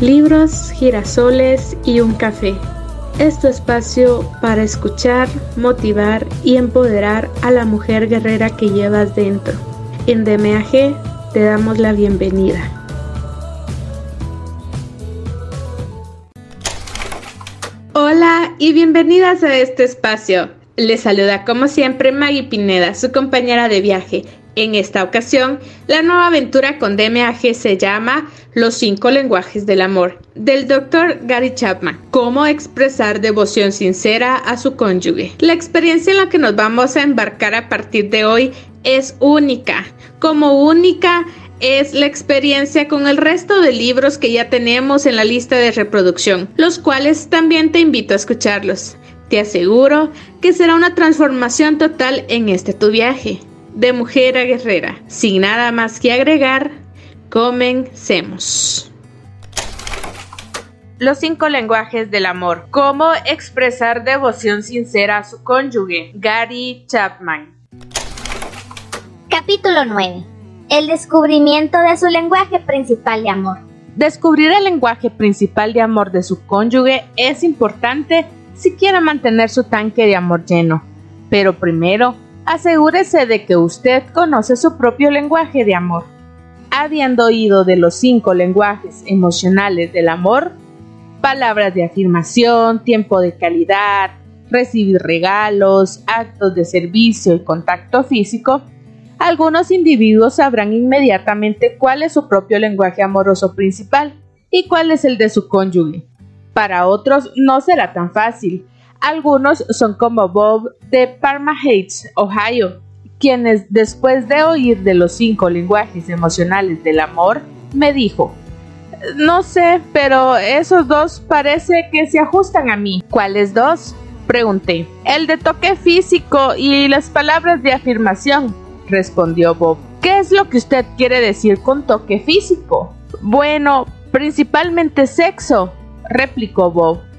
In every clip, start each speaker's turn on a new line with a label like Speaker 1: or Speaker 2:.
Speaker 1: libros, girasoles y un café. Es tu espacio para escuchar, motivar y empoderar a la mujer guerrera que llevas dentro. En DMAG te damos la bienvenida. Hola y bienvenidas a este espacio. Les saluda como siempre Maggie Pineda, su compañera de viaje en esta ocasión, la nueva aventura con DMAG se llama Los cinco lenguajes del amor, del Dr. Gary Chapman. Cómo expresar devoción sincera a su cónyuge. La experiencia en la que nos vamos a embarcar a partir de hoy es única. Como única es la experiencia con el resto de libros que ya tenemos en la lista de reproducción, los cuales también te invito a escucharlos. Te aseguro que será una transformación total en este tu viaje de mujer a guerrera. Sin nada más que agregar, comencemos. Los cinco lenguajes del amor. Cómo expresar devoción sincera a su cónyuge. Gary Chapman.
Speaker 2: Capítulo 9. El descubrimiento de su lenguaje principal de amor.
Speaker 1: Descubrir el lenguaje principal de amor de su cónyuge es importante si quiere mantener su tanque de amor lleno. Pero primero, asegúrese de que usted conoce su propio lenguaje de amor. Habiendo oído de los cinco lenguajes emocionales del amor, palabras de afirmación, tiempo de calidad, recibir regalos, actos de servicio y contacto físico, algunos individuos sabrán inmediatamente cuál es su propio lenguaje amoroso principal y cuál es el de su cónyuge. Para otros no será tan fácil, algunos son como Bob de Parma Heights, Ohio, quienes después de oír de los cinco lenguajes emocionales del amor, me dijo, no sé, pero esos dos parece que se ajustan a mí. ¿Cuáles dos? Pregunté. El de toque físico y las palabras de afirmación, respondió Bob. ¿Qué es lo que usted quiere decir con toque físico? Bueno, principalmente sexo, replicó Bob.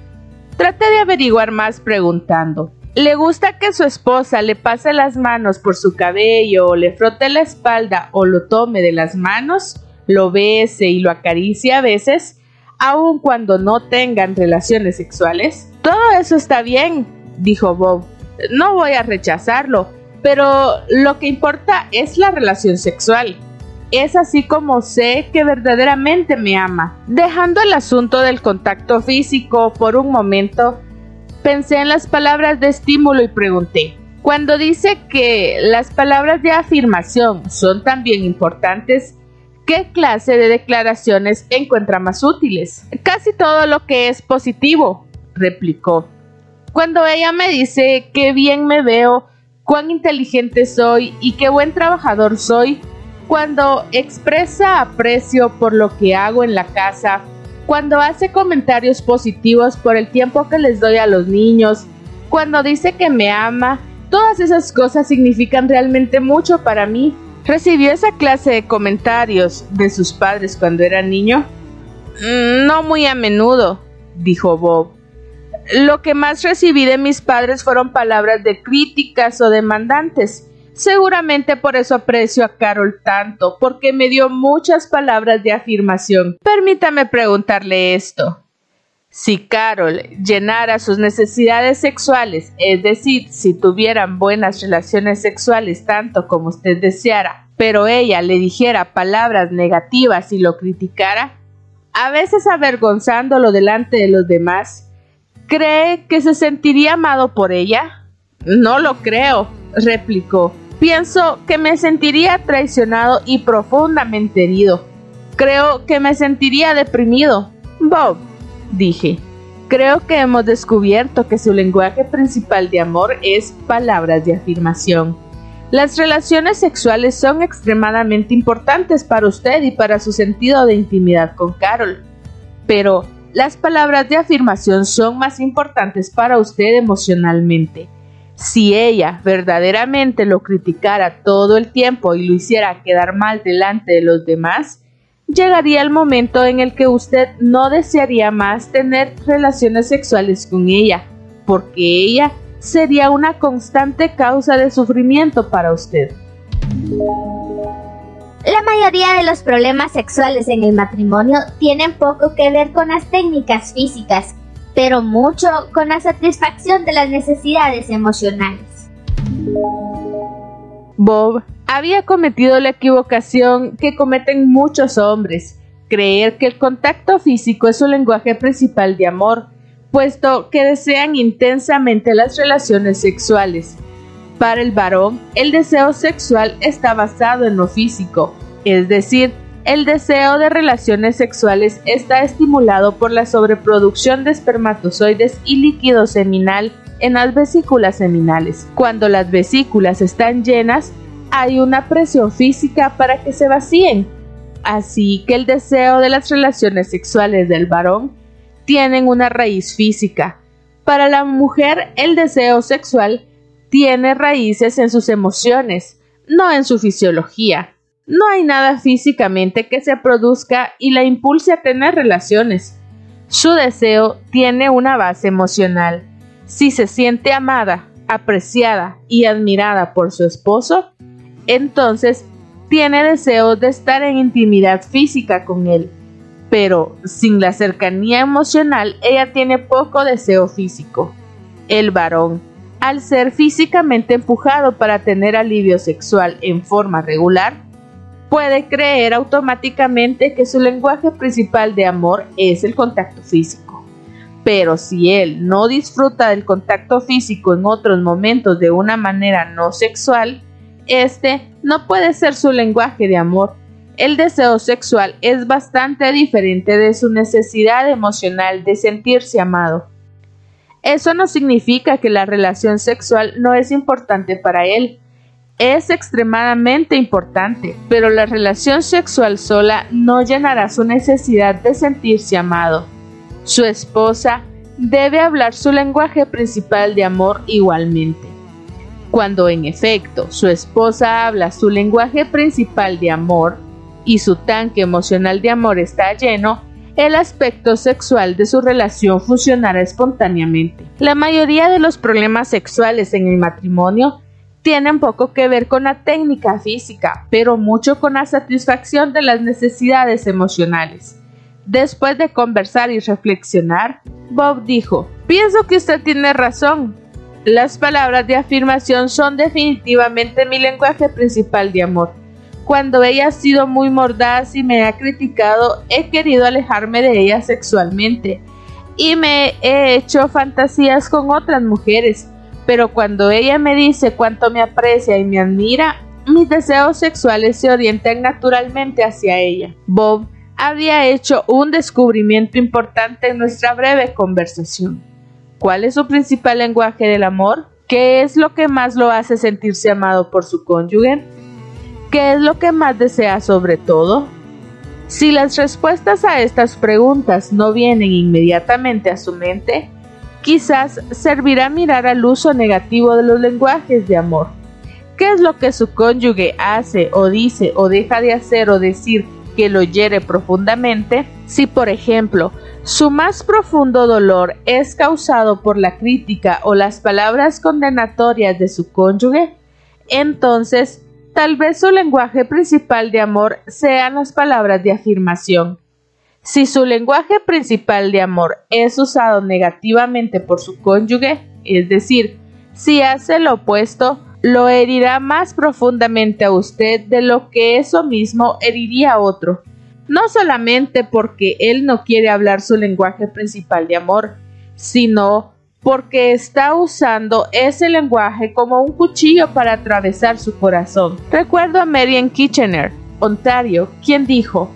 Speaker 1: Traté de averiguar más preguntando. ¿Le gusta que su esposa le pase las manos por su cabello o le frote la espalda o lo tome de las manos, lo bese y lo acaricie a veces, aun cuando no tengan relaciones sexuales? Todo eso está bien, dijo Bob. No voy a rechazarlo, pero lo que importa es la relación sexual. Es así como sé que verdaderamente me ama. Dejando el asunto del contacto físico por un momento, pensé en las palabras de estímulo y pregunté, cuando dice que las palabras de afirmación son también importantes, ¿qué clase de declaraciones encuentra más útiles? Casi todo lo que es positivo, replicó. Cuando ella me dice qué bien me veo, cuán inteligente soy y qué buen trabajador soy, cuando expresa aprecio por lo que hago en la casa, cuando hace comentarios positivos por el tiempo que les doy a los niños, cuando dice que me ama, todas esas cosas significan realmente mucho para mí. ¿Recibió esa clase de comentarios de sus padres cuando era niño? Mm, no muy a menudo, dijo Bob. Lo que más recibí de mis padres fueron palabras de críticas o demandantes. Seguramente por eso aprecio a Carol tanto, porque me dio muchas palabras de afirmación. Permítame preguntarle esto. Si Carol llenara sus necesidades sexuales, es decir, si tuvieran buenas relaciones sexuales tanto como usted deseara, pero ella le dijera palabras negativas y lo criticara, a veces avergonzándolo delante de los demás, ¿cree que se sentiría amado por ella? No lo creo, replicó. Pienso que me sentiría traicionado y profundamente herido. Creo que me sentiría deprimido. Bob, dije, creo que hemos descubierto que su lenguaje principal de amor es palabras de afirmación. Las relaciones sexuales son extremadamente importantes para usted y para su sentido de intimidad con Carol. Pero las palabras de afirmación son más importantes para usted emocionalmente. Si ella verdaderamente lo criticara todo el tiempo y lo hiciera quedar mal delante de los demás, llegaría el momento en el que usted no desearía más tener relaciones sexuales con ella, porque ella sería una constante causa de sufrimiento para usted.
Speaker 2: La mayoría de los problemas sexuales en el matrimonio tienen poco que ver con las técnicas físicas, pero mucho con la satisfacción de las necesidades emocionales.
Speaker 1: Bob había cometido la equivocación que cometen muchos hombres, creer que el contacto físico es su lenguaje principal de amor, puesto que desean intensamente las relaciones sexuales. Para el varón, el deseo sexual está basado en lo físico, es decir, el deseo de relaciones sexuales está estimulado por la sobreproducción de espermatozoides y líquido seminal en las vesículas seminales. Cuando las vesículas están llenas, hay una presión física para que se vacíen. Así que el deseo de las relaciones sexuales del varón tienen una raíz física. Para la mujer, el deseo sexual tiene raíces en sus emociones, no en su fisiología. No hay nada físicamente que se produzca y la impulse a tener relaciones. Su deseo tiene una base emocional. Si se siente amada, apreciada y admirada por su esposo, entonces tiene deseo de estar en intimidad física con él. Pero sin la cercanía emocional, ella tiene poco deseo físico. El varón, al ser físicamente empujado para tener alivio sexual en forma regular, puede creer automáticamente que su lenguaje principal de amor es el contacto físico. Pero si él no disfruta del contacto físico en otros momentos de una manera no sexual, este no puede ser su lenguaje de amor. El deseo sexual es bastante diferente de su necesidad emocional de sentirse amado. Eso no significa que la relación sexual no es importante para él, es extremadamente importante, pero la relación sexual sola no llenará su necesidad de sentirse amado. Su esposa debe hablar su lenguaje principal de amor igualmente. Cuando en efecto su esposa habla su lenguaje principal de amor y su tanque emocional de amor está lleno, el aspecto sexual de su relación funcionará espontáneamente. La mayoría de los problemas sexuales en el matrimonio tienen poco que ver con la técnica física, pero mucho con la satisfacción de las necesidades emocionales. Después de conversar y reflexionar, Bob dijo, pienso que usted tiene razón. Las palabras de afirmación son definitivamente mi lenguaje principal de amor. Cuando ella ha sido muy mordaz y me ha criticado, he querido alejarme de ella sexualmente y me he hecho fantasías con otras mujeres pero cuando ella me dice cuánto me aprecia y me admira, mis deseos sexuales se orientan naturalmente hacia ella. Bob había hecho un descubrimiento importante en nuestra breve conversación. ¿Cuál es su principal lenguaje del amor? ¿Qué es lo que más lo hace sentirse amado por su cónyuge? ¿Qué es lo que más desea sobre todo? Si las respuestas a estas preguntas no vienen inmediatamente a su mente, Quizás servirá mirar al uso negativo de los lenguajes de amor. ¿Qué es lo que su cónyuge hace o dice o deja de hacer o decir que lo hiere profundamente? Si, por ejemplo, su más profundo dolor es causado por la crítica o las palabras condenatorias de su cónyuge, entonces tal vez su lenguaje principal de amor sean las palabras de afirmación. Si su lenguaje principal de amor es usado negativamente por su cónyuge, es decir, si hace lo opuesto, lo herirá más profundamente a usted de lo que eso mismo heriría a otro. No solamente porque él no quiere hablar su lenguaje principal de amor, sino porque está usando ese lenguaje como un cuchillo para atravesar su corazón. Recuerdo a Marian Kitchener, Ontario, quien dijo,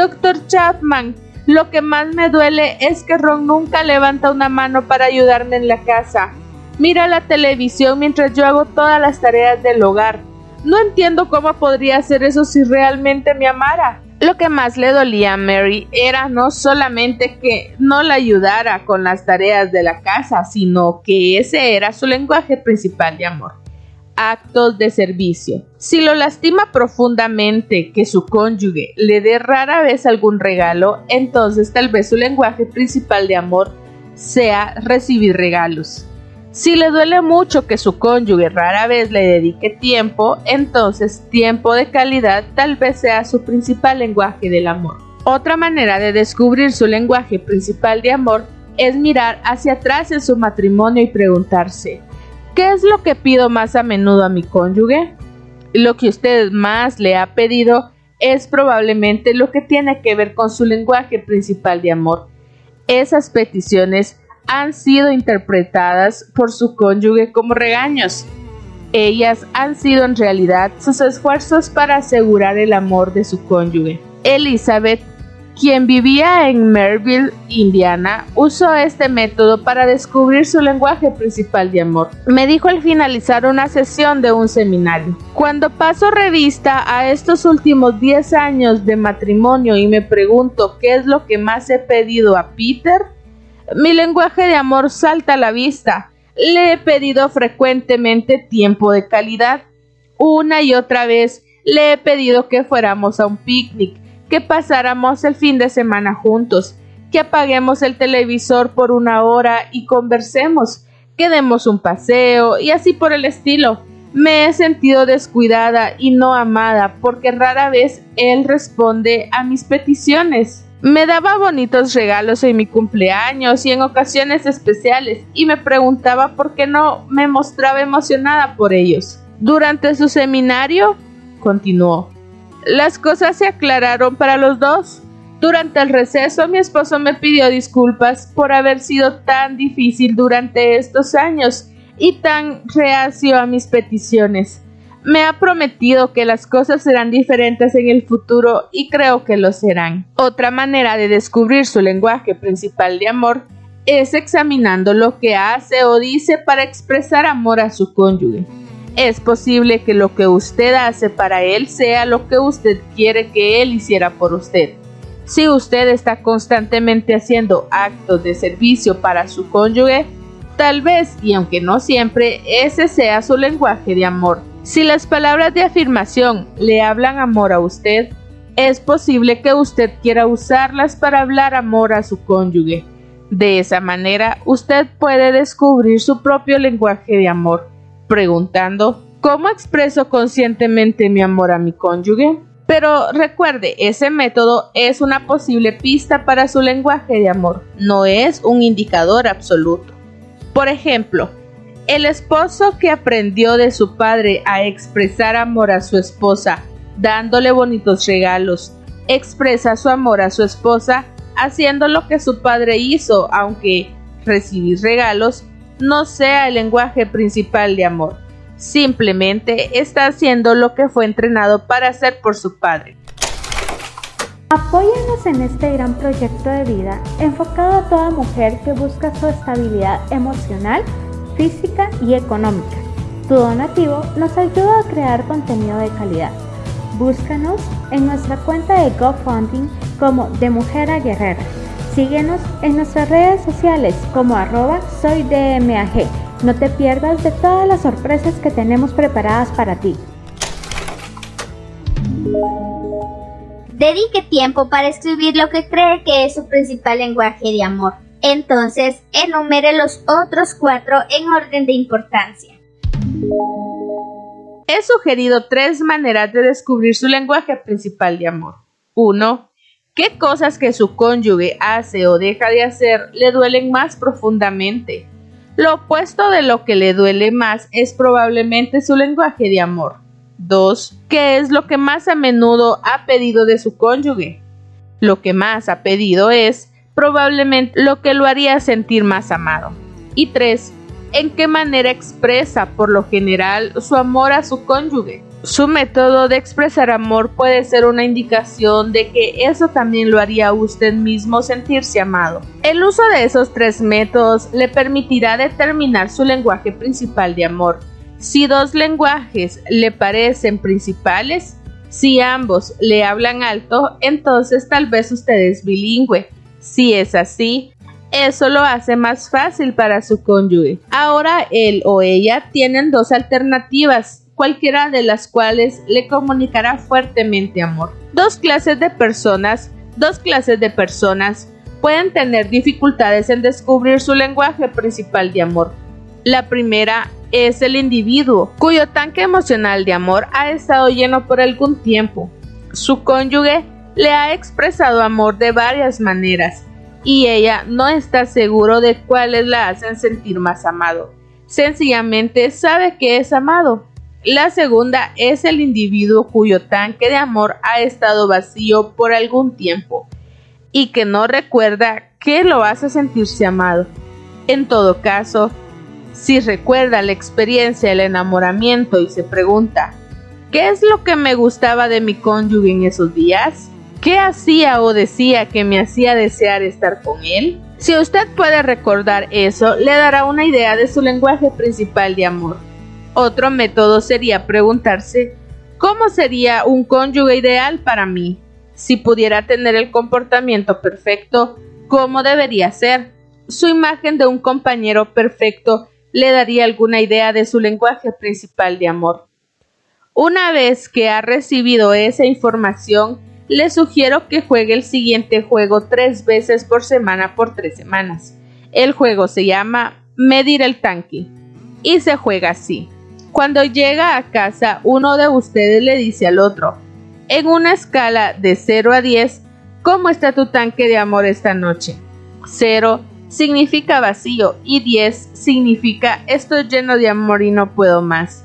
Speaker 1: Doctor Chapman, lo que más me duele es que Ron nunca levanta una mano para ayudarme en la casa. Mira la televisión mientras yo hago todas las tareas del hogar. No entiendo cómo podría hacer eso si realmente me amara. Lo que más le dolía a Mary era no solamente que no la ayudara con las tareas de la casa, sino que ese era su lenguaje principal de amor actos de servicio. Si lo lastima profundamente que su cónyuge le dé rara vez algún regalo, entonces tal vez su lenguaje principal de amor sea recibir regalos. Si le duele mucho que su cónyuge rara vez le dedique tiempo, entonces tiempo de calidad tal vez sea su principal lenguaje del amor. Otra manera de descubrir su lenguaje principal de amor es mirar hacia atrás en su matrimonio y preguntarse, ¿qué es lo que pido más a menudo a mi cónyuge? Lo que usted más le ha pedido es probablemente lo que tiene que ver con su lenguaje principal de amor. Esas peticiones han sido interpretadas por su cónyuge como regaños. Ellas han sido en realidad sus esfuerzos para asegurar el amor de su cónyuge. Elizabeth, quien vivía en Merville, Indiana, usó este método para descubrir su lenguaje principal de amor. Me dijo al finalizar una sesión de un seminario. Cuando paso revista a estos últimos 10 años de matrimonio y me pregunto qué es lo que más he pedido a Peter, mi lenguaje de amor salta a la vista. Le he pedido frecuentemente tiempo de calidad. Una y otra vez le he pedido que fuéramos a un picnic, que pasáramos el fin de semana juntos, que apaguemos el televisor por una hora y conversemos, que demos un paseo y así por el estilo. Me he sentido descuidada y no amada porque rara vez él responde a mis peticiones. Me daba bonitos regalos en mi cumpleaños y en ocasiones especiales y me preguntaba por qué no me mostraba emocionada por ellos. Durante su seminario, continuó, las cosas se aclararon para los dos. Durante el receso mi esposo me pidió disculpas por haber sido tan difícil durante estos años y tan reacio a mis peticiones. Me ha prometido que las cosas serán diferentes en el futuro y creo que lo serán. Otra manera de descubrir su lenguaje principal de amor es examinando lo que hace o dice para expresar amor a su cónyuge. Es posible que lo que usted hace para él sea lo que usted quiere que él hiciera por usted. Si usted está constantemente haciendo actos de servicio para su cónyuge, tal vez, y aunque no siempre, ese sea su lenguaje de amor. Si las palabras de afirmación le hablan amor a usted, es posible que usted quiera usarlas para hablar amor a su cónyuge. De esa manera, usted puede descubrir su propio lenguaje de amor, preguntando, ¿cómo expreso conscientemente mi amor a mi cónyuge? Pero recuerde, ese método es una posible pista para su lenguaje de amor, no es un indicador absoluto. Por ejemplo, el esposo que aprendió de su padre a expresar amor a su esposa, dándole bonitos regalos, expresa su amor a su esposa haciendo lo que su padre hizo, aunque recibir regalos no sea el lenguaje principal de amor. Simplemente está haciendo lo que fue entrenado para hacer por su padre.
Speaker 3: Apóyanos en este gran proyecto de vida enfocado a toda mujer que busca su estabilidad emocional física y económica. Tu donativo nos ayuda a crear contenido de calidad. Búscanos en nuestra cuenta de GoFundMe como De Mujer a Guerrera. Síguenos en nuestras redes sociales como arroba soydmag. No te pierdas de todas las sorpresas que tenemos preparadas para ti.
Speaker 2: Dedique tiempo para escribir lo que cree que es su principal lenguaje de amor. Entonces, enumere los otros cuatro en orden de importancia.
Speaker 1: He sugerido tres maneras de descubrir su lenguaje principal de amor. 1. ¿Qué cosas que su cónyuge hace o deja de hacer le duelen más profundamente? Lo opuesto de lo que le duele más es probablemente su lenguaje de amor. 2. ¿Qué es lo que más a menudo ha pedido de su cónyuge? Lo que más ha pedido es probablemente lo que lo haría sentir más amado. Y 3. ¿En qué manera expresa por lo general su amor a su cónyuge? Su método de expresar amor puede ser una indicación de que eso también lo haría usted mismo sentirse amado. El uso de esos tres métodos le permitirá determinar su lenguaje principal de amor. Si dos lenguajes le parecen principales, si ambos le hablan alto, entonces tal vez usted es bilingüe. Si es así, eso lo hace más fácil para su cónyuge. Ahora él o ella tienen dos alternativas, cualquiera de las cuales le comunicará fuertemente amor. Dos clases de personas, dos clases de personas pueden tener dificultades en descubrir su lenguaje principal de amor. La primera es el individuo cuyo tanque emocional de amor ha estado lleno por algún tiempo. Su cónyuge le ha expresado amor de varias maneras y ella no está seguro de cuáles la hacen sentir más amado. Sencillamente sabe que es amado. La segunda es el individuo cuyo tanque de amor ha estado vacío por algún tiempo y que no recuerda qué lo hace sentirse amado. En todo caso, si recuerda la experiencia del enamoramiento y se pregunta, ¿qué es lo que me gustaba de mi cónyuge en esos días? ¿Qué hacía o decía que me hacía desear estar con él? Si usted puede recordar eso, le dará una idea de su lenguaje principal de amor. Otro método sería preguntarse, ¿cómo sería un cónyuge ideal para mí? Si pudiera tener el comportamiento perfecto, ¿cómo debería ser? Su imagen de un compañero perfecto le daría alguna idea de su lenguaje principal de amor. Una vez que ha recibido esa información, le sugiero que juegue el siguiente juego tres veces por semana por tres semanas. El juego se llama Medir el tanque y se juega así. Cuando llega a casa, uno de ustedes le dice al otro, en una escala de 0 a 10, ¿cómo está tu tanque de amor esta noche? 0 significa vacío y 10 significa estoy lleno de amor y no puedo más.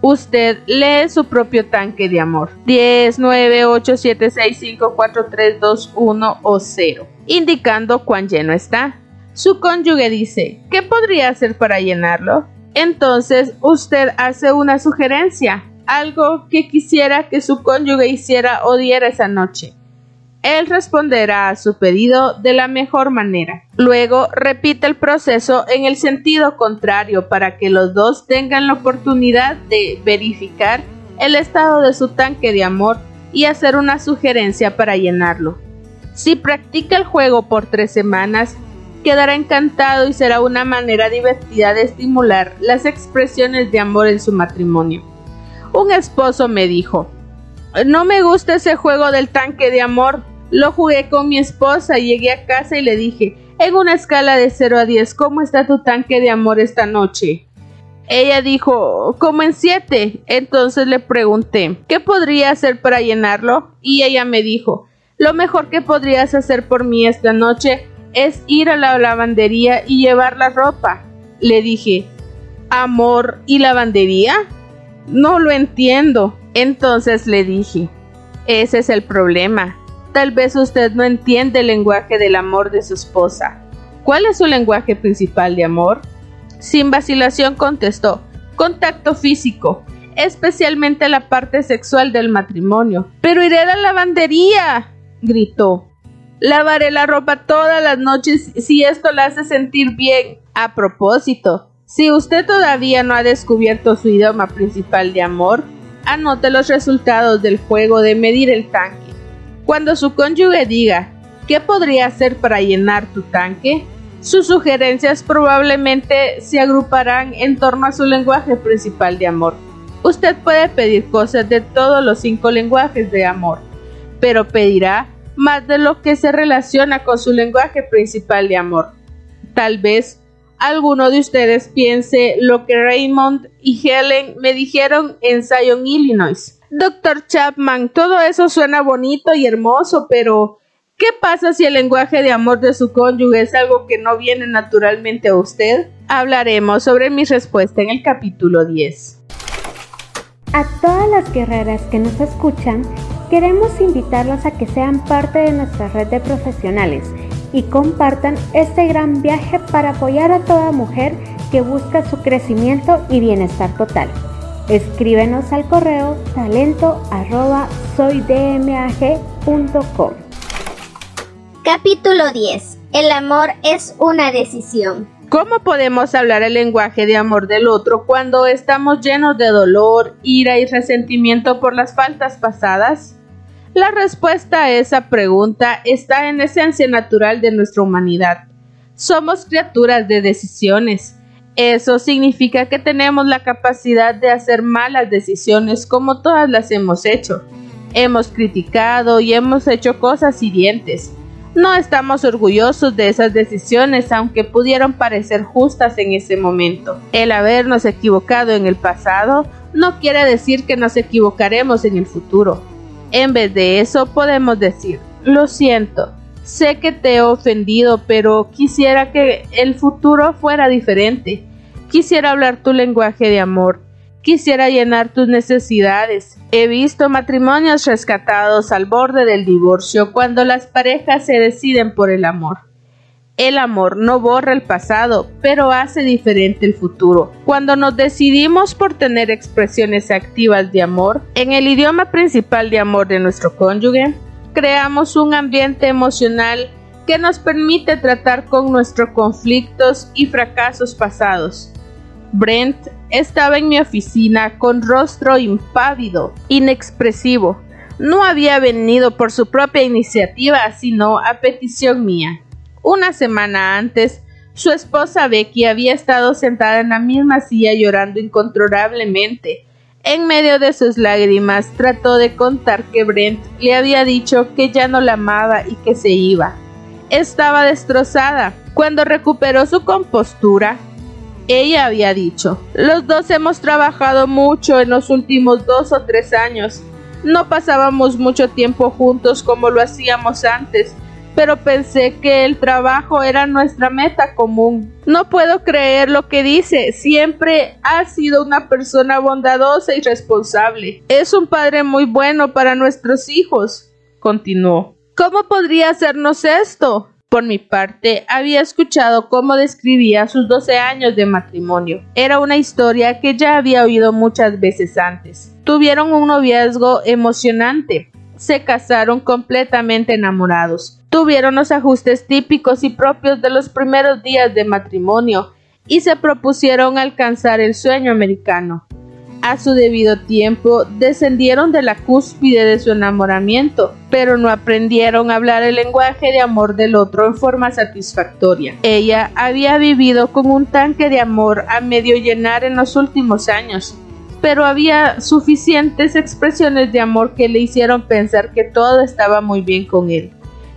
Speaker 1: Usted lee su propio tanque de amor. 10, 9, 8, 7, 6, 5, 4, 3, 2, 1 o 0, indicando cuán lleno está. Su cónyuge dice, ¿qué podría hacer para llenarlo? Entonces usted hace una sugerencia, algo que quisiera que su cónyuge hiciera o diera esa noche. Él responderá a su pedido de la mejor manera. Luego repite el proceso en el sentido contrario para que los dos tengan la oportunidad de verificar el estado de su tanque de amor y hacer una sugerencia para llenarlo. Si practica el juego por tres semanas, quedará encantado y será una manera divertida de estimular las expresiones de amor en su matrimonio. Un esposo me dijo, no me gusta ese juego del tanque de amor, lo jugué con mi esposa, llegué a casa y le dije, en una escala de 0 a 10, ¿cómo está tu tanque de amor esta noche? Ella dijo, como en 7. Entonces le pregunté, ¿qué podría hacer para llenarlo? Y ella me dijo, lo mejor que podrías hacer por mí esta noche es ir a la lavandería y llevar la ropa. Le dije, ¿amor y lavandería? No lo entiendo. Entonces le dije, ese es el problema. Tal vez usted no entiende el lenguaje del amor de su esposa. ¿Cuál es su lenguaje principal de amor? Sin vacilación contestó, contacto físico, especialmente la parte sexual del matrimonio. Pero iré a la lavandería, gritó. Lavaré la ropa todas las noches si esto la hace sentir bien. A propósito, si usted todavía no ha descubierto su idioma principal de amor, anote los resultados del juego de medir el tanque. Cuando su cónyuge diga, ¿qué podría hacer para llenar tu tanque? Sus sugerencias probablemente se agruparán en torno a su lenguaje principal de amor. Usted puede pedir cosas de todos los cinco lenguajes de amor, pero pedirá más de lo que se relaciona con su lenguaje principal de amor. Tal vez alguno de ustedes piense lo que Raymond y Helen me dijeron en Zion, Illinois. Doctor Chapman, todo eso suena bonito y hermoso, pero ¿qué pasa si el lenguaje de amor de su cónyuge es algo que no viene naturalmente a usted? Hablaremos sobre mi respuesta en el capítulo 10.
Speaker 3: A todas las guerreras que nos escuchan, queremos invitarlos a que sean parte de nuestra red de profesionales y compartan este gran viaje para apoyar a toda mujer que busca su crecimiento y bienestar total. Escríbenos al correo talento arroba soydmag.com.
Speaker 2: Capítulo 10. El amor es una decisión.
Speaker 1: ¿Cómo podemos hablar el lenguaje de amor del otro cuando estamos llenos de dolor, ira y resentimiento por las faltas pasadas? La respuesta a esa pregunta está en la esencia natural de nuestra humanidad. Somos criaturas de decisiones eso significa que tenemos la capacidad de hacer malas decisiones como todas las hemos hecho. Hemos criticado y hemos hecho cosas hirientes. No estamos orgullosos de esas decisiones, aunque pudieron parecer justas en ese momento. El habernos equivocado en el pasado no quiere decir que nos equivocaremos en el futuro. En vez de eso podemos decir, lo siento, sé que te he ofendido, pero quisiera que el futuro fuera diferente. Quisiera hablar tu lenguaje de amor. Quisiera llenar tus necesidades. He visto matrimonios rescatados al borde del divorcio cuando las parejas se deciden por el amor. El amor no borra el pasado, pero hace diferente el futuro. Cuando nos decidimos por tener expresiones activas de amor, en el idioma principal de amor de nuestro cónyuge, creamos un ambiente emocional que nos permite tratar con nuestros conflictos y fracasos pasados Brent estaba en mi oficina con rostro impávido, inexpresivo. No había venido por su propia iniciativa, sino a petición mía. Una semana antes, su esposa Becky había estado sentada en la misma silla llorando incontrolablemente. En medio de sus lágrimas trató de contar que Brent le había dicho que ya no la amaba y que se iba. Estaba destrozada. Cuando recuperó su compostura, ella había dicho, los dos hemos trabajado mucho en los últimos dos o tres años. No pasábamos mucho tiempo juntos como lo hacíamos antes, pero pensé que el trabajo era nuestra meta común. No puedo creer lo que dice. Siempre ha sido una persona bondadosa y responsable. Es un padre muy bueno para nuestros hijos, continuó. ¿Cómo podría hacernos esto? Por mi parte, había escuchado cómo describía sus 12 años de matrimonio. Era una historia que ya había oído muchas veces antes. Tuvieron un noviazgo emocionante. Se casaron completamente enamorados. Tuvieron los ajustes típicos y propios de los primeros días de matrimonio y se propusieron alcanzar el sueño americano a su debido tiempo descendieron de la cúspide de su enamoramiento, pero no aprendieron a hablar el lenguaje de amor del otro en forma satisfactoria. Ella había vivido con un tanque de amor a medio llenar en los últimos años, pero había suficientes expresiones de amor que le hicieron pensar que todo estaba muy bien con él.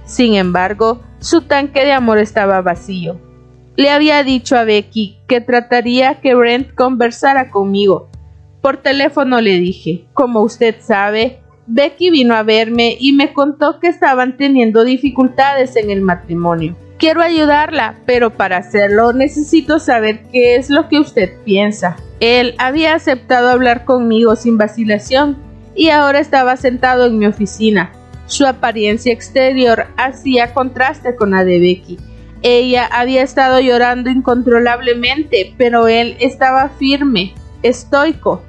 Speaker 1: Sin embargo, su tanque de amor estaba vacío. Le había dicho a Becky que trataría que Brent conversara conmigo, por teléfono le dije, como usted sabe, Becky vino a verme y me contó que estaban teniendo dificultades en el matrimonio. Quiero ayudarla, pero para hacerlo necesito saber qué es lo que usted piensa. Él había aceptado hablar conmigo sin vacilación y ahora estaba sentado en mi oficina. Su apariencia exterior hacía contraste con la de Becky. Ella había estado llorando incontrolablemente, pero él estaba firme, estoico.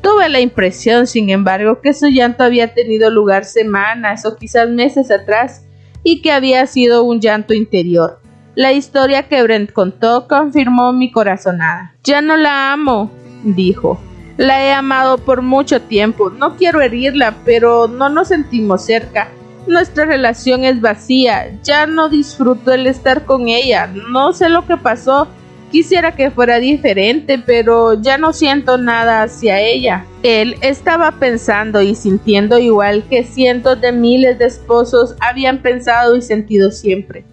Speaker 1: Tuve la impresión, sin embargo, que su llanto había tenido lugar semanas o quizás meses atrás y que había sido un llanto interior. La historia que Brent contó confirmó mi corazonada. Ya no la amo, dijo. La he amado por mucho tiempo. No quiero herirla, pero no nos sentimos cerca. Nuestra relación es vacía. Ya no disfruto el estar con ella. No sé lo que pasó Quisiera que fuera diferente, pero ya no siento nada hacia ella. Él estaba pensando y sintiendo igual que cientos de miles de esposos habían pensado y sentido siempre.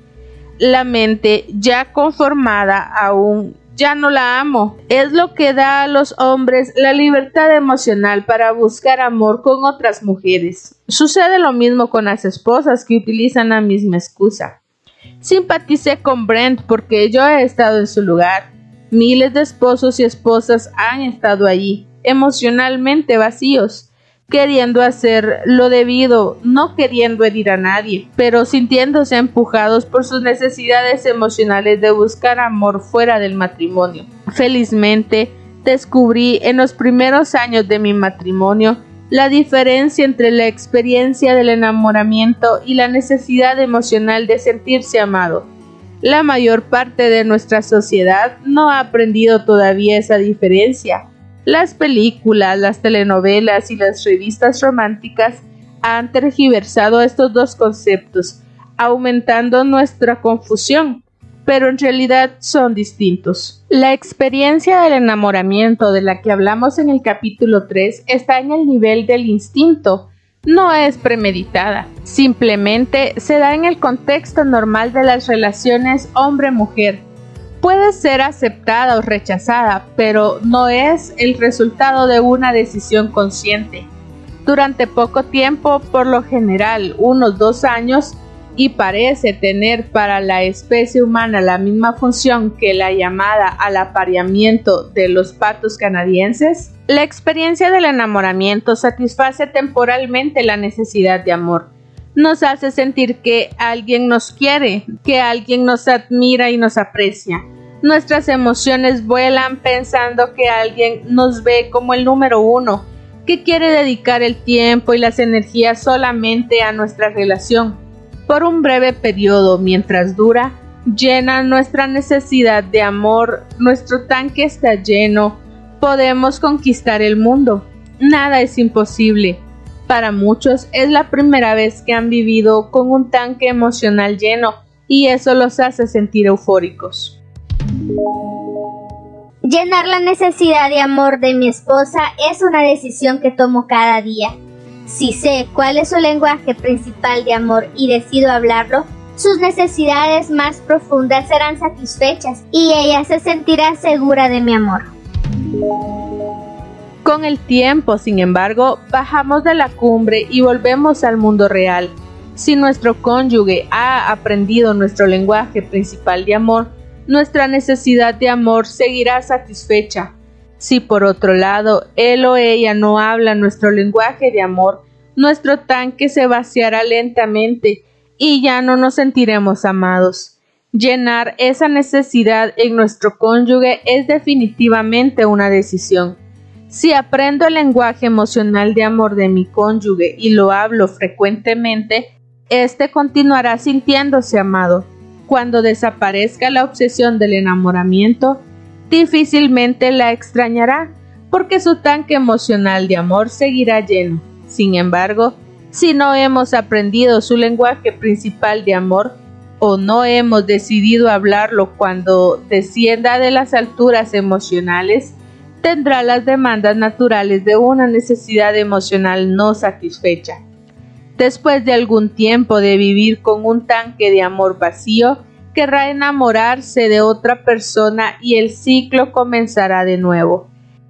Speaker 1: La mente ya conformada aún ya no la amo. Es lo que da a los hombres la libertad emocional para buscar amor con otras mujeres. Sucede lo mismo con las esposas que utilizan la misma excusa. Simpaticé con Brent porque yo he estado en su lugar. Miles de esposos y esposas han estado allí, emocionalmente vacíos, queriendo hacer lo debido, no queriendo herir a nadie, pero sintiéndose empujados por sus necesidades emocionales de buscar amor fuera del matrimonio. Felizmente, descubrí en los primeros años de mi matrimonio la diferencia entre la experiencia del enamoramiento y la necesidad emocional de sentirse amado. La mayor parte de nuestra sociedad no ha aprendido todavía esa diferencia. Las películas, las telenovelas y las revistas románticas han tergiversado estos dos conceptos, aumentando nuestra confusión pero en realidad son distintos. La experiencia del enamoramiento de la que hablamos en el capítulo 3 está en el nivel del instinto, no es premeditada, simplemente se da en el contexto normal de las relaciones hombre-mujer. Puede ser aceptada o rechazada, pero no es el resultado de una decisión consciente. Durante poco tiempo, por lo general unos dos años, y parece tener para la especie humana la misma función que la llamada al apareamiento de los patos canadienses, la experiencia del enamoramiento satisface temporalmente la necesidad de amor. Nos hace sentir que alguien nos quiere, que alguien nos admira y nos aprecia. Nuestras emociones vuelan pensando que alguien nos ve como el número uno, que quiere dedicar el tiempo y las energías solamente a nuestra relación por un breve periodo mientras dura, llena nuestra necesidad de amor, nuestro tanque está lleno, podemos conquistar el mundo. Nada es imposible. Para muchos es la primera vez que han vivido con un tanque emocional lleno y eso los hace sentir eufóricos.
Speaker 2: Llenar la necesidad de amor de mi esposa es una decisión que tomo cada día. Si sé cuál es su lenguaje principal de amor y decido hablarlo, sus necesidades más profundas serán satisfechas y ella se sentirá segura de mi amor.
Speaker 1: Con el tiempo, sin embargo, bajamos de la cumbre y volvemos al mundo real. Si nuestro cónyuge ha aprendido nuestro lenguaje principal de amor, nuestra necesidad de amor seguirá satisfecha si por otro lado él o ella no habla nuestro lenguaje de amor, nuestro tanque se vaciará lentamente y ya no nos sentiremos amados. Llenar esa necesidad en nuestro cónyuge es definitivamente una decisión. Si aprendo el lenguaje emocional de amor de mi cónyuge y lo hablo frecuentemente, éste continuará sintiéndose amado. Cuando desaparezca la obsesión del enamoramiento, difícilmente la extrañará porque su tanque emocional de amor seguirá lleno. Sin embargo, si no hemos aprendido su lenguaje principal de amor o no hemos decidido hablarlo cuando descienda de las alturas emocionales, tendrá las demandas naturales de una necesidad emocional no satisfecha. Después de algún tiempo de vivir con un tanque de amor vacío, querrá enamorarse de otra persona y el ciclo comenzará de nuevo.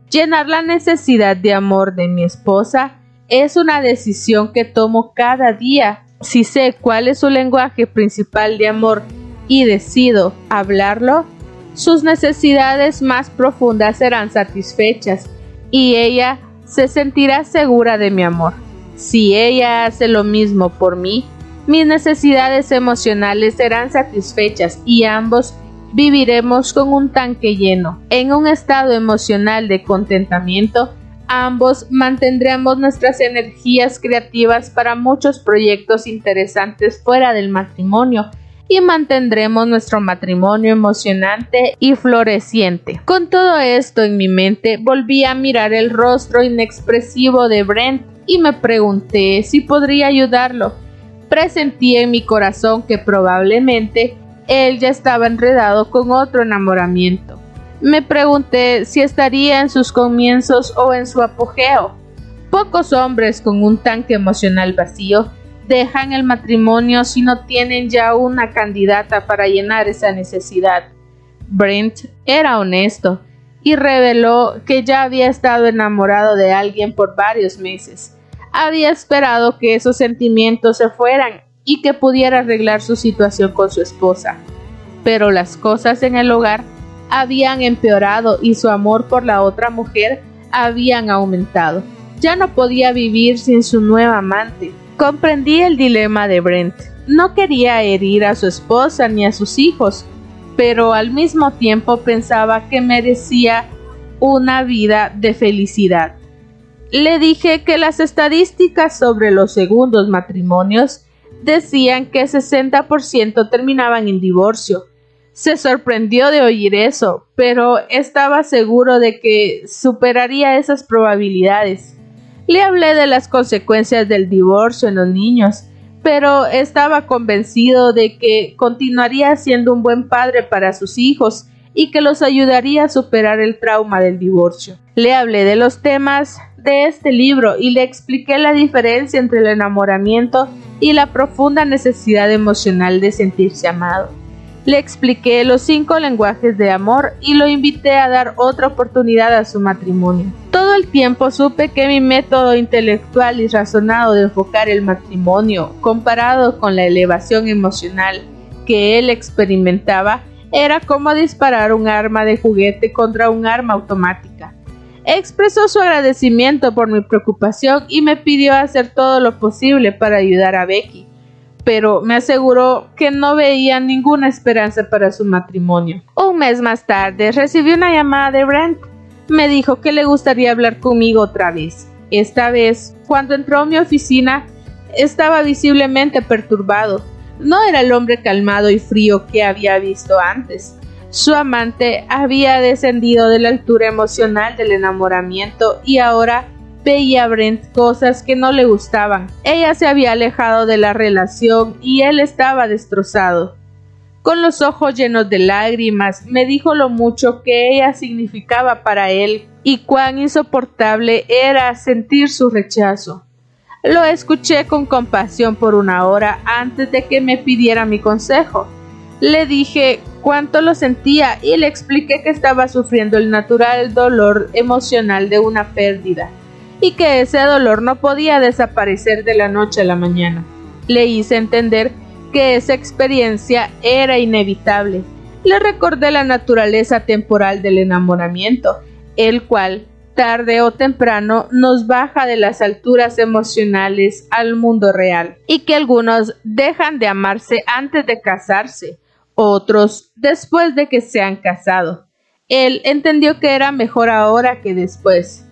Speaker 1: Llenar la necesidad de amor de mi esposa es una decisión que tomo cada día. Si sé cuál es su lenguaje principal de amor y decido hablarlo, sus necesidades más profundas serán satisfechas y ella se sentirá segura de mi amor. Si ella hace lo mismo por mí, mis necesidades emocionales serán satisfechas y ambos viviremos con un tanque lleno. En un estado emocional de contentamiento, ambos mantendremos nuestras energías creativas para muchos proyectos interesantes fuera del matrimonio y mantendremos nuestro matrimonio emocionante y floreciente. Con todo esto en mi mente, volví a mirar el rostro inexpresivo de Brent y me pregunté si podría ayudarlo presentí en mi corazón que probablemente él ya estaba enredado con otro enamoramiento. Me pregunté si estaría en sus comienzos o en su apogeo. Pocos hombres con un tanque emocional vacío dejan el matrimonio si no tienen ya una candidata para llenar esa necesidad. Brent era honesto y reveló que ya había estado enamorado de alguien por varios meses había esperado que esos sentimientos se fueran y que pudiera arreglar su situación con su esposa. Pero las cosas en el hogar habían empeorado y su amor por la otra mujer habían aumentado. Ya no podía vivir sin su nueva amante. Comprendí el dilema de Brent. No quería herir a su esposa ni a sus hijos, pero al mismo tiempo pensaba que merecía una vida de felicidad. Le dije que las estadísticas sobre los segundos matrimonios decían que 60% terminaban en divorcio. Se sorprendió de oír eso, pero estaba seguro de que superaría esas probabilidades. Le hablé de las consecuencias del divorcio en los niños, pero estaba convencido de que continuaría siendo un buen padre para sus hijos y que los ayudaría a superar el trauma del divorcio. Le hablé de los temas de este libro y le expliqué la diferencia entre el enamoramiento y la profunda necesidad emocional de sentirse amado. Le expliqué los cinco lenguajes de amor y lo invité a dar otra oportunidad a su matrimonio. Todo el tiempo supe que mi método intelectual y razonado de enfocar el matrimonio, comparado con la elevación emocional que él experimentaba, era como disparar un arma de juguete contra un arma automática. Expresó su agradecimiento por mi preocupación y me pidió hacer todo lo posible para ayudar a Becky pero me aseguró que no veía ninguna esperanza para su matrimonio. Un mes más tarde recibí una llamada de Brent. Me dijo que le gustaría hablar conmigo otra vez. Esta vez, cuando entró a mi oficina, estaba visiblemente perturbado. No era el hombre calmado y frío que había visto antes. Su amante había descendido de la altura emocional del enamoramiento y ahora veía a Brent cosas que no le gustaban. Ella se había alejado de la relación y él estaba destrozado. Con los ojos llenos de lágrimas, me dijo lo mucho que ella significaba para él y cuán insoportable era sentir su rechazo. Lo escuché con compasión por una hora antes de que me pidiera mi consejo. Le dije cuánto lo sentía y le expliqué que estaba sufriendo el natural dolor emocional de una pérdida y que ese dolor no podía desaparecer de la noche a la mañana. Le hice entender que esa experiencia era inevitable. Le recordé la naturaleza temporal del enamoramiento, el cual, tarde o temprano, nos baja de las alturas emocionales al mundo real, y que algunos dejan de amarse antes de casarse, otros después de que se han casado. Él entendió que era mejor ahora que después.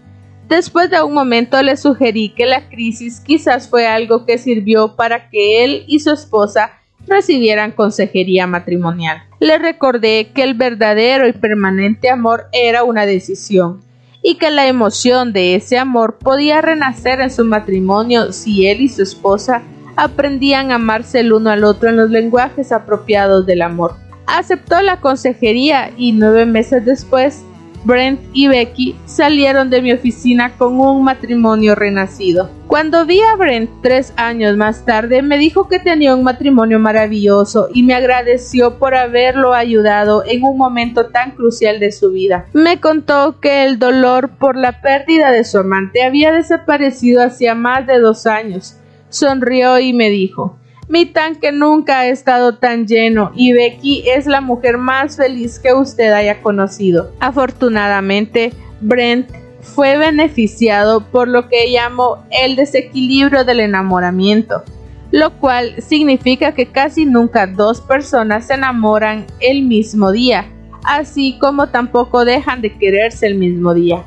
Speaker 1: Después de un momento le sugerí que la crisis quizás fue algo que sirvió para que él y su esposa recibieran consejería matrimonial. Le recordé que el verdadero y permanente amor era una decisión y que la emoción de ese amor podía renacer en su matrimonio si él y su esposa aprendían a amarse el uno al otro en los lenguajes apropiados del amor. Aceptó la consejería y nueve meses después Brent y Becky salieron de mi oficina con un matrimonio renacido. Cuando vi a Brent tres años más tarde, me dijo que tenía un matrimonio maravilloso y me agradeció por haberlo ayudado en un momento tan crucial de su vida. Me contó que el dolor por la pérdida de su amante había desaparecido hacía más de dos años. Sonrió y me dijo mi tanque nunca ha estado tan lleno y Becky es la mujer más feliz que usted haya conocido. Afortunadamente, Brent fue beneficiado por lo que llamo el desequilibrio del enamoramiento, lo cual significa que casi nunca dos personas se enamoran el mismo día, así como tampoco dejan de quererse el mismo día.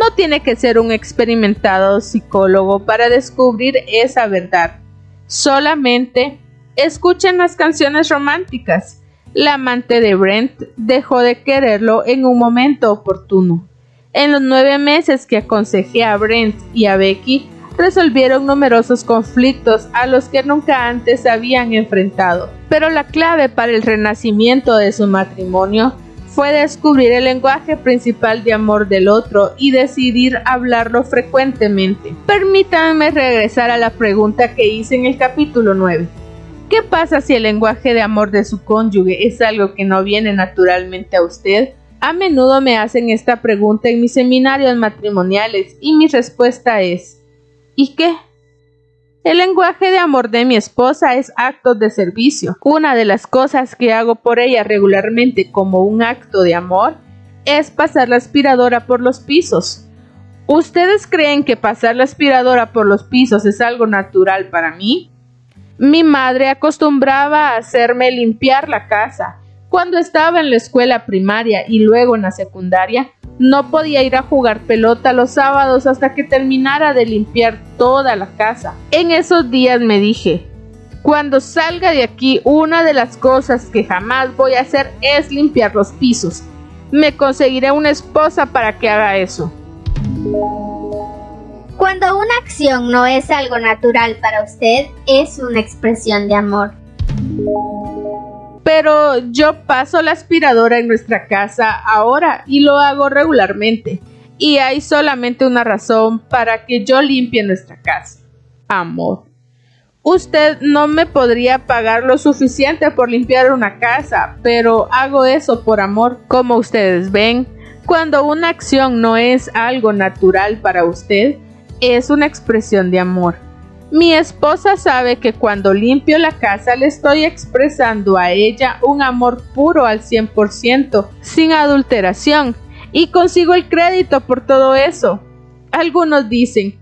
Speaker 1: No tiene que ser un experimentado psicólogo para descubrir esa verdad. Solamente escuchen las canciones románticas. La amante de Brent dejó de quererlo en un momento oportuno. En los nueve meses que aconsejé a Brent y a Becky, resolvieron numerosos conflictos a los que nunca antes habían enfrentado. Pero la clave para el renacimiento de su matrimonio fue descubrir el lenguaje principal de amor del otro y decidir hablarlo frecuentemente. Permítanme regresar a la pregunta que hice en el capítulo 9. ¿Qué pasa si el lenguaje de amor de su cónyuge es algo que no viene naturalmente a usted? A menudo me hacen esta pregunta en mis seminarios matrimoniales y mi respuesta es ¿y qué? El lenguaje de amor de mi esposa es actos de servicio. Una de las cosas que hago por ella regularmente como un acto de amor es pasar la aspiradora por los pisos. ¿Ustedes creen que pasar la aspiradora por los pisos es algo natural para mí? Mi madre acostumbraba a hacerme limpiar la casa. Cuando estaba en la escuela primaria y luego en la secundaria, no podía ir a jugar pelota los sábados hasta que terminara de limpiar toda la casa. En esos días me dije, cuando salga de aquí, una de las cosas que jamás voy a hacer es limpiar los pisos. Me conseguiré una esposa para que haga eso.
Speaker 2: Cuando una acción no es algo natural para usted, es una expresión de amor
Speaker 1: pero yo paso la aspiradora en nuestra casa ahora y lo hago regularmente. y hay solamente una razón para que yo limpie nuestra casa. Amor. Usted no me podría pagar lo suficiente por limpiar una casa, pero hago eso por amor. Como ustedes ven, cuando una acción no es algo natural para usted, es una expresión de amor. Mi esposa sabe que cuando limpio la casa le estoy expresando a ella un amor puro al 100%, sin adulteración, y consigo el crédito por todo eso. Algunos dicen,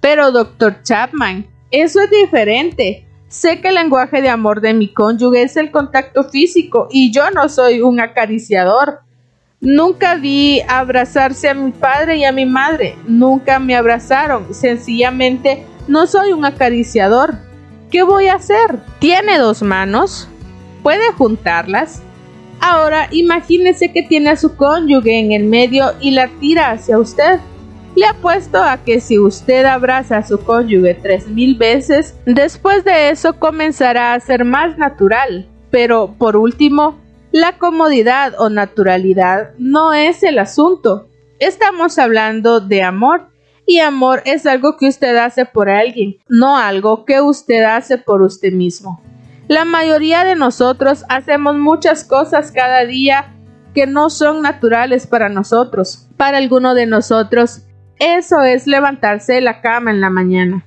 Speaker 1: pero doctor Chapman, eso es diferente. Sé que el lenguaje de amor de mi cónyuge es el contacto físico y yo no soy un acariciador. Nunca vi abrazarse a mi padre y a mi madre. Nunca me abrazaron. Sencillamente no soy un acariciador. ¿Qué voy a hacer? ¿Tiene dos manos? ¿Puede juntarlas? Ahora imagínese que tiene a su cónyuge en el medio y la tira hacia usted. Le apuesto a que si usted abraza a su cónyuge tres mil veces, después de eso comenzará a ser más natural. Pero, por último, la comodidad o naturalidad no es el asunto. Estamos hablando de amor. Y amor es algo que usted hace por alguien, no algo que usted hace por usted mismo. La mayoría de nosotros hacemos muchas cosas cada día que no son naturales para nosotros. Para alguno de nosotros, eso es levantarse de la cama en la mañana.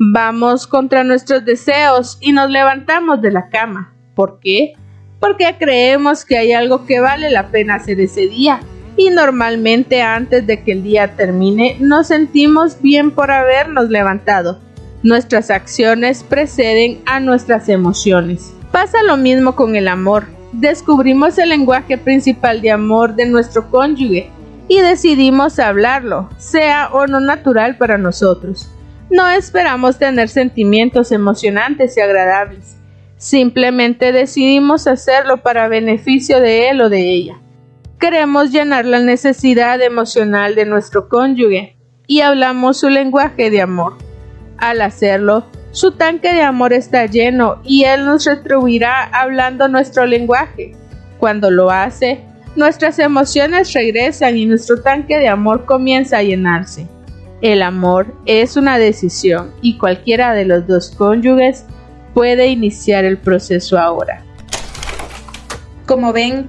Speaker 1: Vamos contra nuestros deseos y nos levantamos de la cama. ¿Por qué? Porque creemos que hay algo que vale la pena hacer ese día. Y normalmente antes de que el día termine nos sentimos bien por habernos levantado. Nuestras acciones preceden a nuestras emociones. Pasa lo mismo con el amor. Descubrimos el lenguaje principal de amor de nuestro cónyuge y decidimos hablarlo, sea o no natural para nosotros. No esperamos tener sentimientos emocionantes y agradables. Simplemente decidimos hacerlo para beneficio de él o de ella. Queremos llenar la necesidad emocional de nuestro cónyuge y hablamos su lenguaje de amor. Al hacerlo, su tanque de amor está lleno y él nos retribuirá hablando nuestro lenguaje. Cuando lo hace, nuestras emociones regresan y nuestro tanque de amor comienza a llenarse. El amor es una decisión y cualquiera de los dos cónyuges puede iniciar el proceso ahora.
Speaker 4: Como ven,